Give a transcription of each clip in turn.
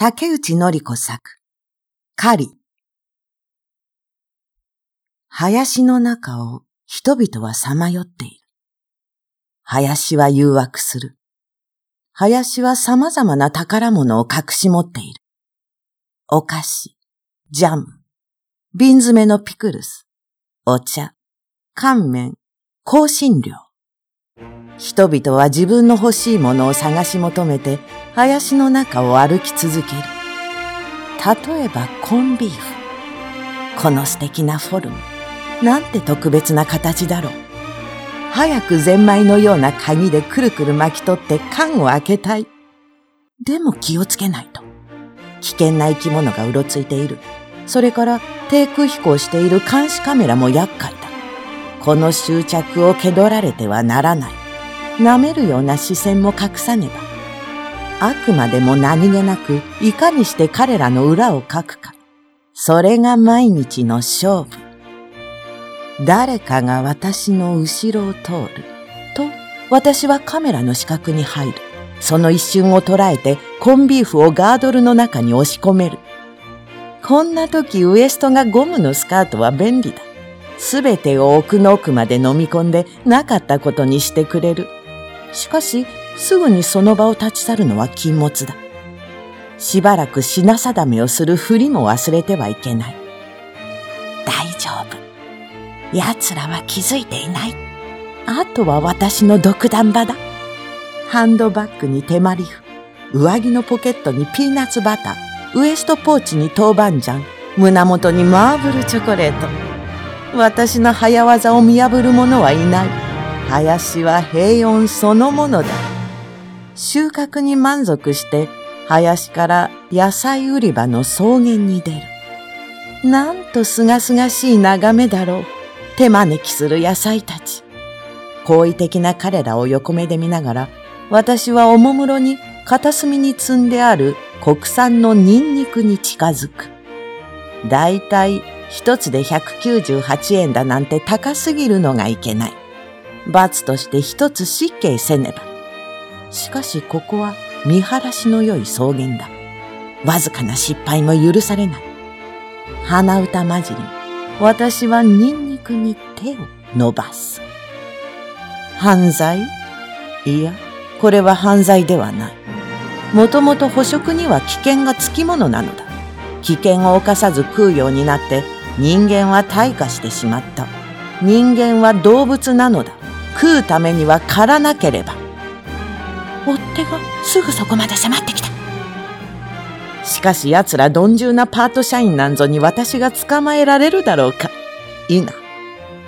竹内のり子作、狩り。林の中を人々はさまよっている。林は誘惑する。林は様々な宝物を隠し持っている。お菓子、ジャム、瓶詰めのピクルス、お茶、乾麺、香辛料。人々は自分の欲しいものを探し求めて林の中を歩き続ける。例えばコンビーフ。この素敵なフォルム。なんて特別な形だろう。早くゼンマイのような鍵でくるくる巻き取って缶を開けたい。でも気をつけないと。危険な生き物がうろついている。それから低空飛行している監視カメラも厄介だ。この執着を蹴取られてはならない。舐めるような視線も隠さねば。あくまでも何気なく、いかにして彼らの裏をかくか。それが毎日の勝負。誰かが私の後ろを通る。と、私はカメラの死角に入る。その一瞬を捉えて、コンビーフをガードルの中に押し込める。こんな時ウエストがゴムのスカートは便利だ。すべてを奥の奥まで飲み込んでなかったことにしてくれる。しかし、すぐにその場を立ち去るのは禁物だ。しばらく品定めをするふりも忘れてはいけない。大丈夫。奴らは気づいていない。あとは私の独断場だ。ハンドバッグに手まりふ、上着のポケットにピーナッツバター、ウエストポーチに豆板醤、胸元にマーブルチョコレート。私の早技を見破る者はいない。林は平穏そのものだ。収穫に満足して林から野菜売り場の草原に出る。なんとすがすがしい眺めだろう。手招きする野菜たち。好意的な彼らを横目で見ながら、私はおもむろに片隅に積んである国産のニンニクに近づく。だいたい一つで198円だなんて高すぎるのがいけない。罰として一つ失敬せねば。しかしここは見晴らしの良い草原だ。わずかな失敗も許されない。鼻歌混じり、私はニンニクに手を伸ばす。犯罪？いや、これは犯罪ではない。もともと捕食には危険がつきものなのだ。危険を冒さず食うようになって人間は退化してしまった。人間は動物なのだ。食うためには狩らなければ。追っ手がすぐそこまで迫ってきた。しかし奴ら鈍重なパート社員なんぞに私が捕まえられるだろうか。いな。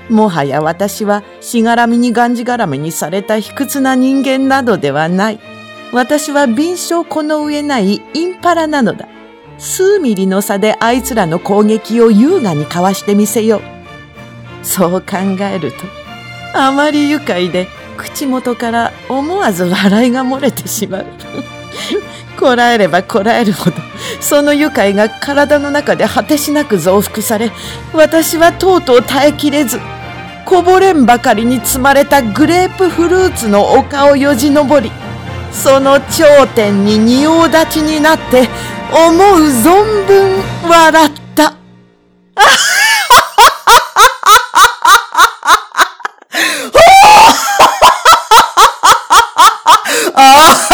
もはや私はしがらみにがんじがらめにされた卑屈な人間などではない。私は敏捷この上ないインパラなのだ。数ミリの差であいつらの攻撃を優雅にかわしてみせよう。そう考えると、あまり愉快で口元から思わず笑いが漏れてしまう。こらえればこらえるほど、その愉快が体の中で果てしなく増幅され、私はとうとう耐えきれず、こぼれんばかりに積まれたグレープフルーツの丘をよじ登り、その頂点に仁王立ちになって、思う存分笑った。Ah!